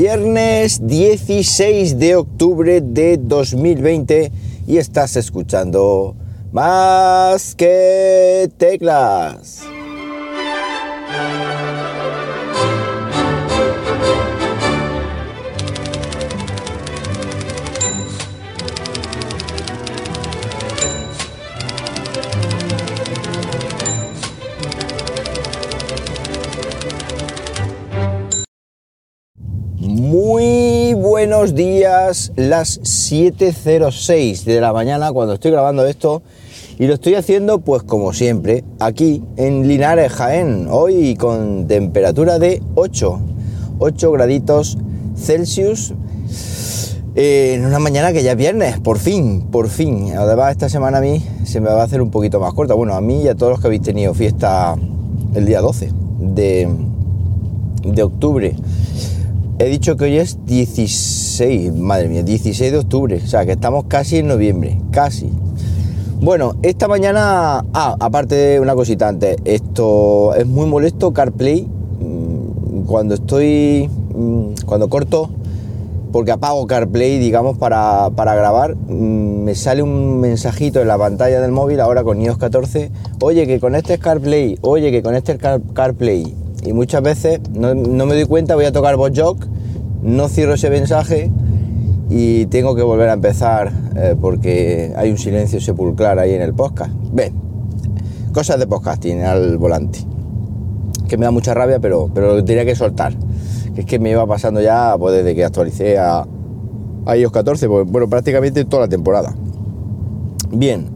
Viernes 16 de octubre de 2020 y estás escuchando más que teclas. Buenos días, las 7.06 de la mañana cuando estoy grabando esto y lo estoy haciendo pues como siempre, aquí en Linares, Jaén, hoy con temperatura de 8, 8 graditos Celsius en una mañana que ya es viernes, por fin, por fin. Además esta semana a mí se me va a hacer un poquito más corta, bueno, a mí y a todos los que habéis tenido fiesta el día 12 de, de octubre. He dicho que hoy es 16, madre mía, 16 de octubre, o sea que estamos casi en noviembre, casi. Bueno, esta mañana, ah, aparte de una cosita antes, esto es muy molesto CarPlay mm, cuando estoy, mm, cuando corto, porque apago CarPlay, digamos, para, para grabar, mm, me sale un mensajito en la pantalla del móvil ahora con iOS 14, oye que con este CarPlay, oye que con este Car CarPlay, y muchas veces no, me doy cuenta, voy a tocar Jog, no cierro ese mensaje y tengo que volver a empezar eh, porque hay un silencio sepulcral ahí en el podcast. Ven, cosas de podcasting al volante, que me da mucha rabia, pero, pero lo tenía que soltar. Que es que me iba pasando ya pues, desde que actualicé a, a iOS 14, pues, bueno, prácticamente toda la temporada. Bien,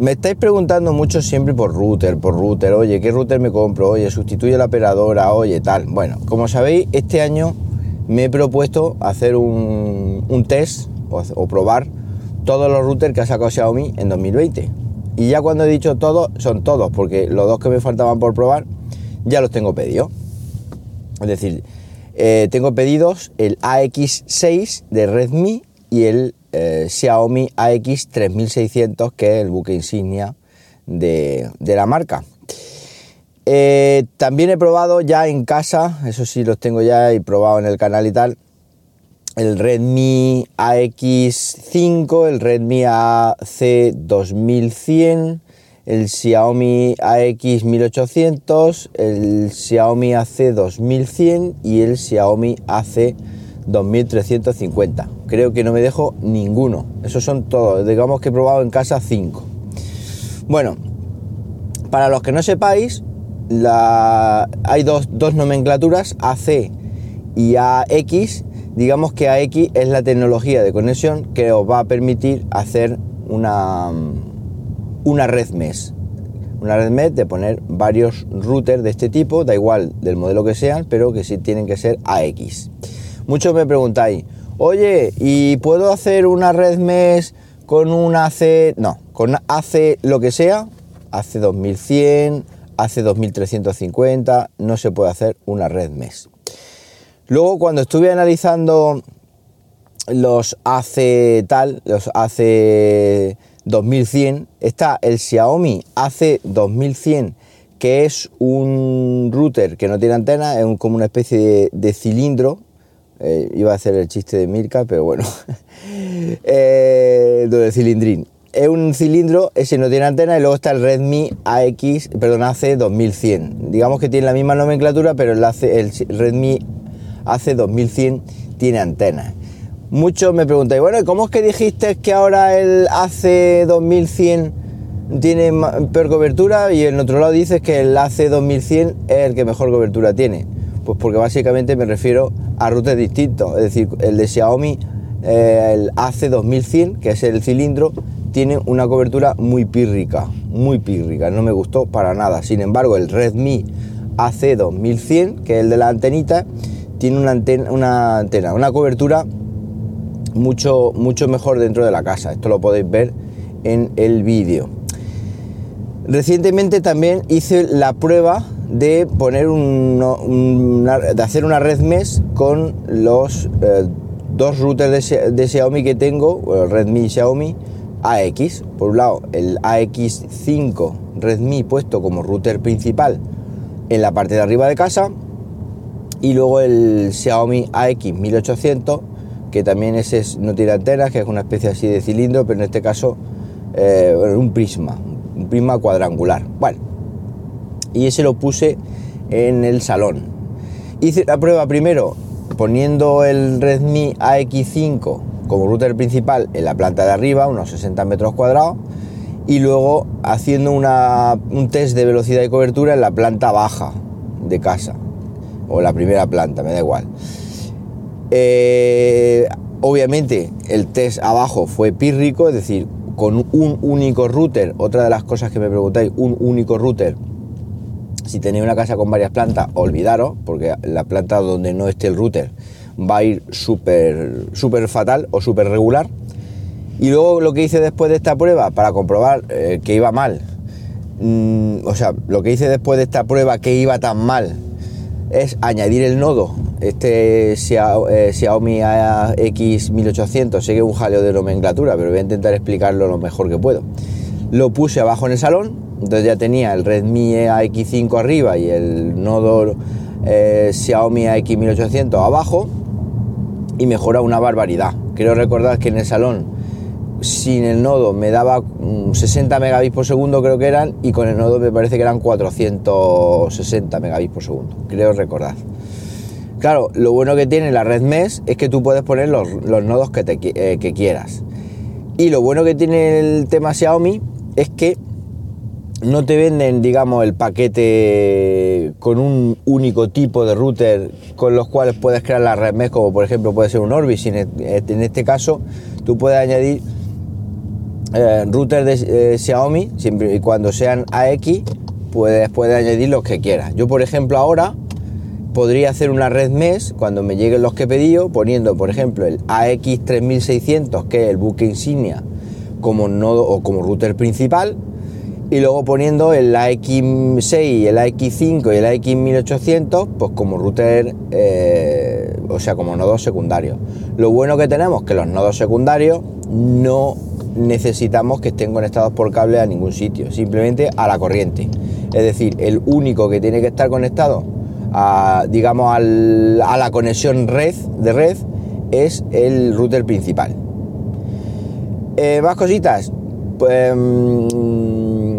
me estáis preguntando mucho siempre por router, por router, oye, ¿qué router me compro? Oye, sustituye la operadora, oye, tal. Bueno, como sabéis, este año me he propuesto hacer un, test o, probar todos los routers que ha sacado Xiaomi en 2020. Y ya cuando he dicho todos, son todos, porque los dos que me faltaban por probar ya los tengo pedidos. Es decir, eh, tengo pedidos el AX6 de Redmi y el eh, Xiaomi AX3600, que es el buque insignia de, la marca. Eh, también he probado ya en casa, eso sí los tengo ya y probado en el canal y tal, el Redmi AX5, el Redmi AC2100, el Xiaomi AX1800, el Xiaomi AC2100 y el Xiaomi AC 2350. Creo que no me dejo ninguno. Esos son todos. Digamos que he probado en casa 5. Bueno, para los que no sepáis, hay dos, nomenclaturas, AC y AX. Digamos que AX es la tecnología de conexión que os va a permitir hacer una, una red mesh. Una red mesh de poner varios routers de este tipo, da igual del modelo que sean, pero que sí tienen que ser AX. Muchos me preguntáis, oye, ¿y puedo hacer una red mes con un AC? No, con AC lo que sea, AC 2100, AC 2350, no se puede hacer una red mes. Luego cuando estuve analizando los AC tal, los AC 2100, está el Xiaomi AC 2100 que es un router que no tiene antena, es como una especie de cilindro eh, iba a hacer el chiste de Mirka, pero bueno. eh, de cilindrín. Es un cilindro, ese no tiene antena, y luego está el Redmi AX, perdón, AC 2100. Digamos que tiene la misma nomenclatura, pero el, el Redmi AC 2100 tiene antena. Muchos me preguntáis, bueno, ¿cómo es que dijiste que ahora el AC 2100 tiene peor cobertura y en otro lado dices que el AC 2100 es el que mejor cobertura tiene? Pues porque básicamente me refiero a routers distintos. Es decir, el de Xiaomi, eh, el AC2100, que es el cilindro, tiene una cobertura muy pírrica, muy pírrica, no me gustó para nada. Sin embargo, el Redmi AC2100, que es el de la antenita, tiene una antena, una, antena, una cobertura mucho, mucho mejor dentro de la casa. Esto lo podéis ver en el vídeo. Recientemente también hice la prueba de poner de hacer una red mesh con los eh, dos routers de, Xiaomi que tengo, Redmi y Xiaomi AX. Por un lado, el AX5 Redmi puesto como router principal en la parte de arriba de casa Y luego el Xiaomi AX 1800, que también ese no tiene antenas, que es una especie así de cilindro, pero en este caso eh, un prisma, un prisma cuadrangular. Y ese lo puse en el salón. Hice la prueba primero poniendo el Redmi AX5 como router principal en la planta de arriba, unos 60 metros cuadrados, y luego haciendo un test de velocidad y cobertura en la planta baja de casa, o la primera planta, me da igual. Eh, obviamente el test abajo fue pírrico, es decir, con un único router, otra de las cosas que me preguntáis, un único router, si tenéis una casa con varias plantas, olvidaros, porque la planta donde no esté el router va a ir súper fatal o súper regular. Y luego lo que hice después de esta prueba para comprobar eh, que iba mal, mm, o sea, lo que hice después de esta prueba que iba tan mal es añadir el nodo, este eh, Xiaomi AX1800, sé que es un jaleo de nomenclatura, pero voy a intentar explicarlo lo mejor que puedo. Lo puse abajo en el salón, entonces ya tenía el Redmi AX5 arriba y el nodo eh, Xiaomi AX1800 abajo y mejora una barbaridad. Quiero recordar que en el salón sin el nodo me daba 60 mm, megabits por segundo creo que eran y con el nodo me parece que eran 460 megabits por segundo, creo recordar. Claro, lo bueno que tiene la red MES es que tú puedes poner los, nodos que, te, eh, que quieras. Y lo bueno que tiene el tema Xiaomi es que no te venden, digamos, el paquete con un único tipo de router con los cuales puedes crear la red mesh, como por ejemplo puede ser un Orbis. En este caso, tú puedes añadir eh, routers de eh, Xiaomi, siempre y cuando sean AX, puedes, puedes añadir los que quieras. Yo, por ejemplo, ahora podría hacer una red mesh cuando me lleguen los que he pedido, poniendo, por ejemplo, el AX3600, que es el buque insignia, como nodo o como router principal y luego poniendo el AX6, el AX5 y el AX1800 pues como router, eh, o sea, como nodos secundarios. Lo bueno que tenemos es que los nodos secundarios no necesitamos que estén conectados por cable a ningún sitio, simplemente a la corriente. Es decir, el único que tiene que estar conectado a, digamos, a la conexión red de red es el router principal. Eh, más cositas. Pues, mm,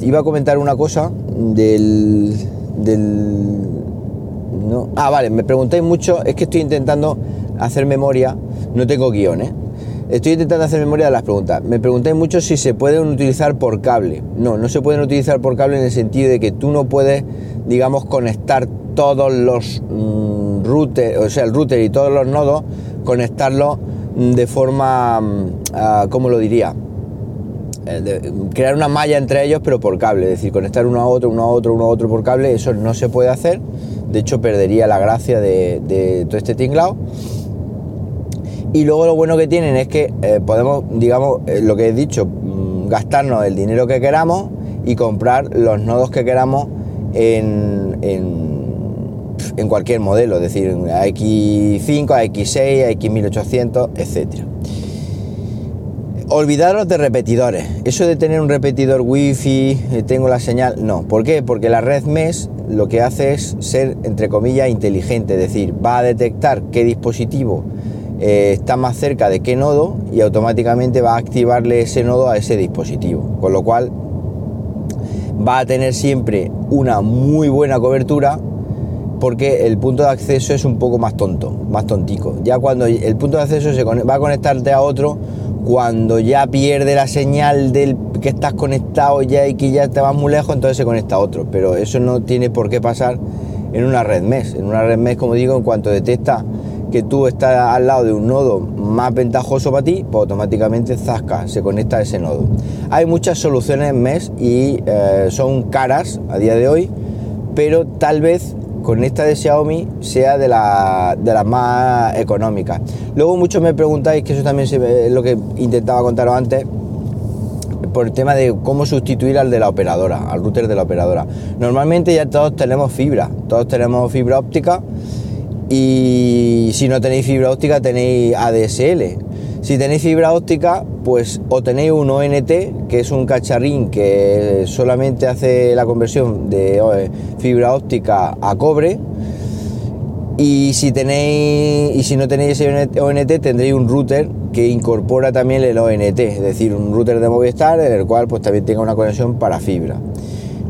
iba a comentar una cosa del, no. Ah, vale, me preguntáis mucho, es que estoy intentando hacer memoria, no tengo guiones. Estoy intentando hacer memoria de las preguntas. Me preguntáis mucho si se pueden utilizar por cable. No, no se pueden utilizar por cable en el sentido de que tú no puedes, digamos, conectar todos los mm, routers, o sea, el router y todos los nodos, conectarlos de forma, mm, ah, ¿cómo lo diría? Eh, crear una malla entre ellos, pero por cable, es decir, conectar uno a otro, uno a otro, uno a otro por cable, eso no se puede hacer. De hecho, perdería la gracia de, todo este tinglado. Y luego lo bueno que tienen es que eh, podemos, digamos, eh, lo que he dicho, mm, gastarnos el dinero que queramos y comprar los nodos que queramos en, en, cualquier modelo, es decir, AX5, AX6, AX1800, etcétera. Olvidaros de repetidores. Eso de tener un repetidor wifi, eh, tengo la señal, no. ¿Por qué? Porque la red MES lo que hace es ser, entre comillas, inteligente. Es decir, va a detectar qué dispositivo eh, está más cerca de qué nodo y automáticamente va a activarle ese nodo a ese dispositivo. Con lo cual va a tener siempre una muy buena cobertura porque el punto de acceso es un poco más tonto, más tontico. Ya cuando el punto de acceso se va a conectarte a otro, cuando ya pierde la señal del que estás conectado ya y que ya te vas muy lejos, entonces se conecta a otro. Pero eso no tiene por qué pasar en una red MES. En una red MES, como digo, en cuanto detecta que tú estás al lado de un nodo más ventajoso para ti, pues automáticamente zasca, se conecta a ese nodo. Hay muchas soluciones MES y eh, son caras a día de hoy, pero tal vez con esta de Xiaomi sea de, la, de las más económicas. Luego muchos me preguntáis, que eso también es lo que intentaba contaros antes, por el tema de cómo sustituir al de la operadora, al router de la operadora. Normalmente ya todos tenemos fibra, todos tenemos fibra óptica y si no tenéis fibra óptica tenéis ADSL. Si tenéis fibra óptica, pues o tenéis un ONT, que es un cacharrín que solamente hace la conversión de eh, fibra óptica a cobre, Y si tenéis y si no tenéis ese ONT tendréis un router que incorpora también el ONT, es decir, un router de Movistar en el cual pues también tenga una conexión para fibra.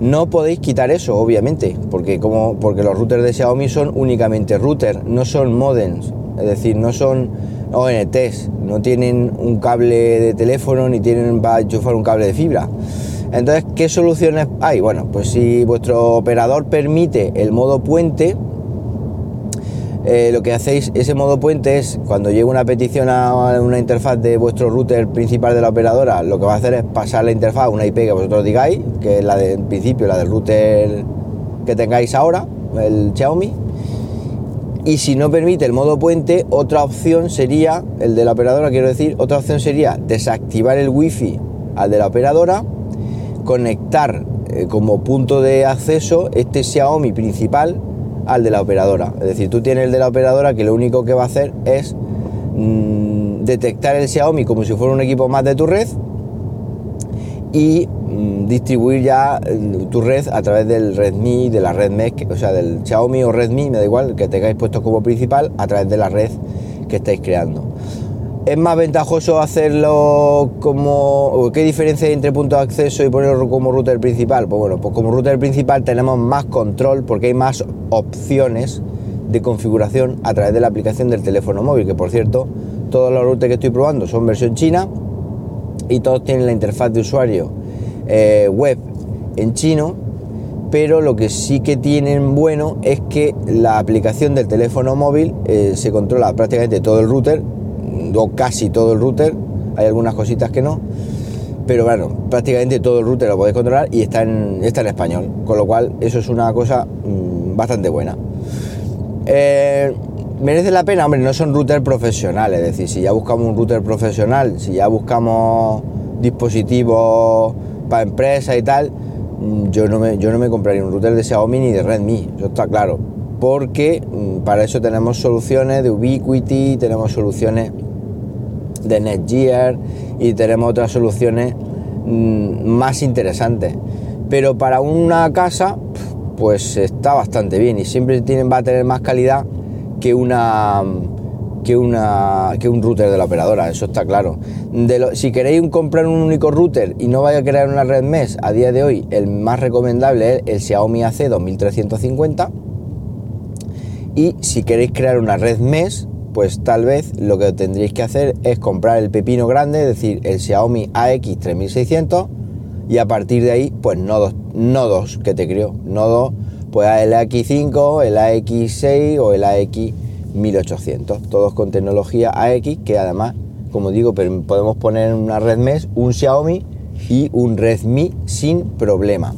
No podéis quitar eso, obviamente, porque como porque los routers de Xiaomi son únicamente router, no son modems, es decir, no son ONTs, no tienen un cable de teléfono ni tienen para enchufar un cable de fibra. Entonces, ¿qué soluciones hay? Bueno, pues si vuestro operador permite el modo puente, eh, lo que hacéis, ese modo puente es cuando llega una petición a una interfaz de vuestro router principal de la operadora, lo que va a hacer es pasar la interfaz a una IP que vosotros digáis, que es la del principio, la del router que tengáis ahora, el Xiaomi. Y si no permite el modo puente, otra opción sería, el de la operadora quiero decir, otra opción sería desactivar el wifi al de la operadora, conectar eh, como punto de acceso este Xiaomi principal al de la operadora. Es decir, tú tienes el de la operadora que lo único que va a hacer es mm, detectar el Xiaomi como si fuera un equipo más de tu red y mm, distribuir ya eh, tu red a través del Redmi, de la red Mesh, o sea, del Xiaomi o Redmi, me da igual, que tengáis puesto como principal a través de la red que estáis creando. ¿Es más ventajoso hacerlo como... ¿Qué diferencia hay entre punto de acceso y ponerlo como router principal? Pues bueno, pues como router principal tenemos más control porque hay más opciones de configuración a través de la aplicación del teléfono móvil, que por cierto, todos los routers que estoy probando son versión china y todos tienen la interfaz de usuario eh, web en chino, pero lo que sí que tienen bueno es que la aplicación del teléfono móvil eh, se controla prácticamente todo el router o casi todo el router, hay algunas cositas que no, pero bueno, prácticamente todo el router lo podéis controlar y está en, está en español, con lo cual eso es una cosa mm, bastante buena. Eh, merece la pena, hombre, no son routers profesionales, es decir, si ya buscamos un router profesional, si ya buscamos dispositivos para empresa y tal, mm, yo no, me, yo no me compraría un router de Xiaomi ni de Redmi, eso está claro, porque mm, para eso tenemos soluciones de Ubiquiti, tenemos soluciones de Netgear y tenemos otras soluciones mm, más interesantes. Pero para una casa, pues está bastante bien y siempre tienen, va a tener más calidad que una que una que un router de la operadora, eso está claro. si queréis comprar un único router y no vaya a crear una red MES, a día de hoy el más recomendable es el Xiaomi AC 2350. Y si queréis crear una red MES, pues tal vez lo que tendréis que hacer es comprar el pepino grande, es decir, el Xiaomi AX3600 y a partir de ahí, pues nodos, nodos que te creo, nodos, pues el AX5, el AX6 o el AX1800, todos con tecnología AX que además, como digo, podemos poner en una red MES un Xiaomi y un Redmi sin problema.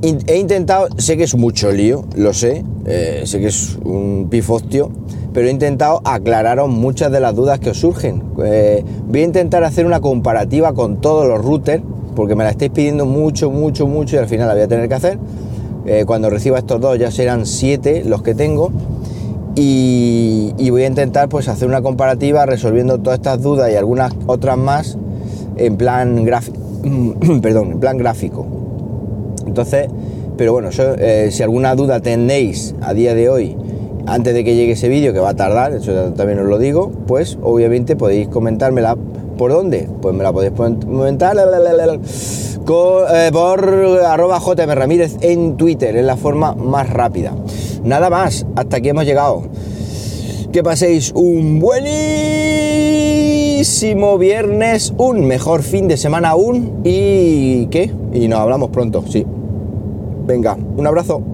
He intentado, sé que es mucho lío, lo sé, eh, sé que es un pifostio, pero he intentado aclararos muchas de las dudas que os surgen. Eh, voy a intentar hacer una comparativa con todos los routers, porque me la estáis pidiendo mucho, mucho, mucho y al final la voy a tener que hacer. Eh, cuando reciba estos dos ya serán siete los que tengo. Y, voy a intentar pues hacer una comparativa resolviendo todas estas dudas y algunas otras más en plan gráfico. perdón, en plan gráfico. Entonces, pero bueno, eh, si alguna duda tenéis a día de hoy antes de que llegue ese vídeo, que va a tardar, eso también os lo digo, pues obviamente podéis comentármela. ¿Por dónde? Pues me la podéis comentar eh, por arroba JM Ramírez en Twitter, es la forma más rápida. Nada más, hasta aquí hemos llegado. Que paséis un buenísimo viernes, un mejor fin de semana aún y ¿qué? Y nos hablamos pronto, sí. Venga, un abrazo.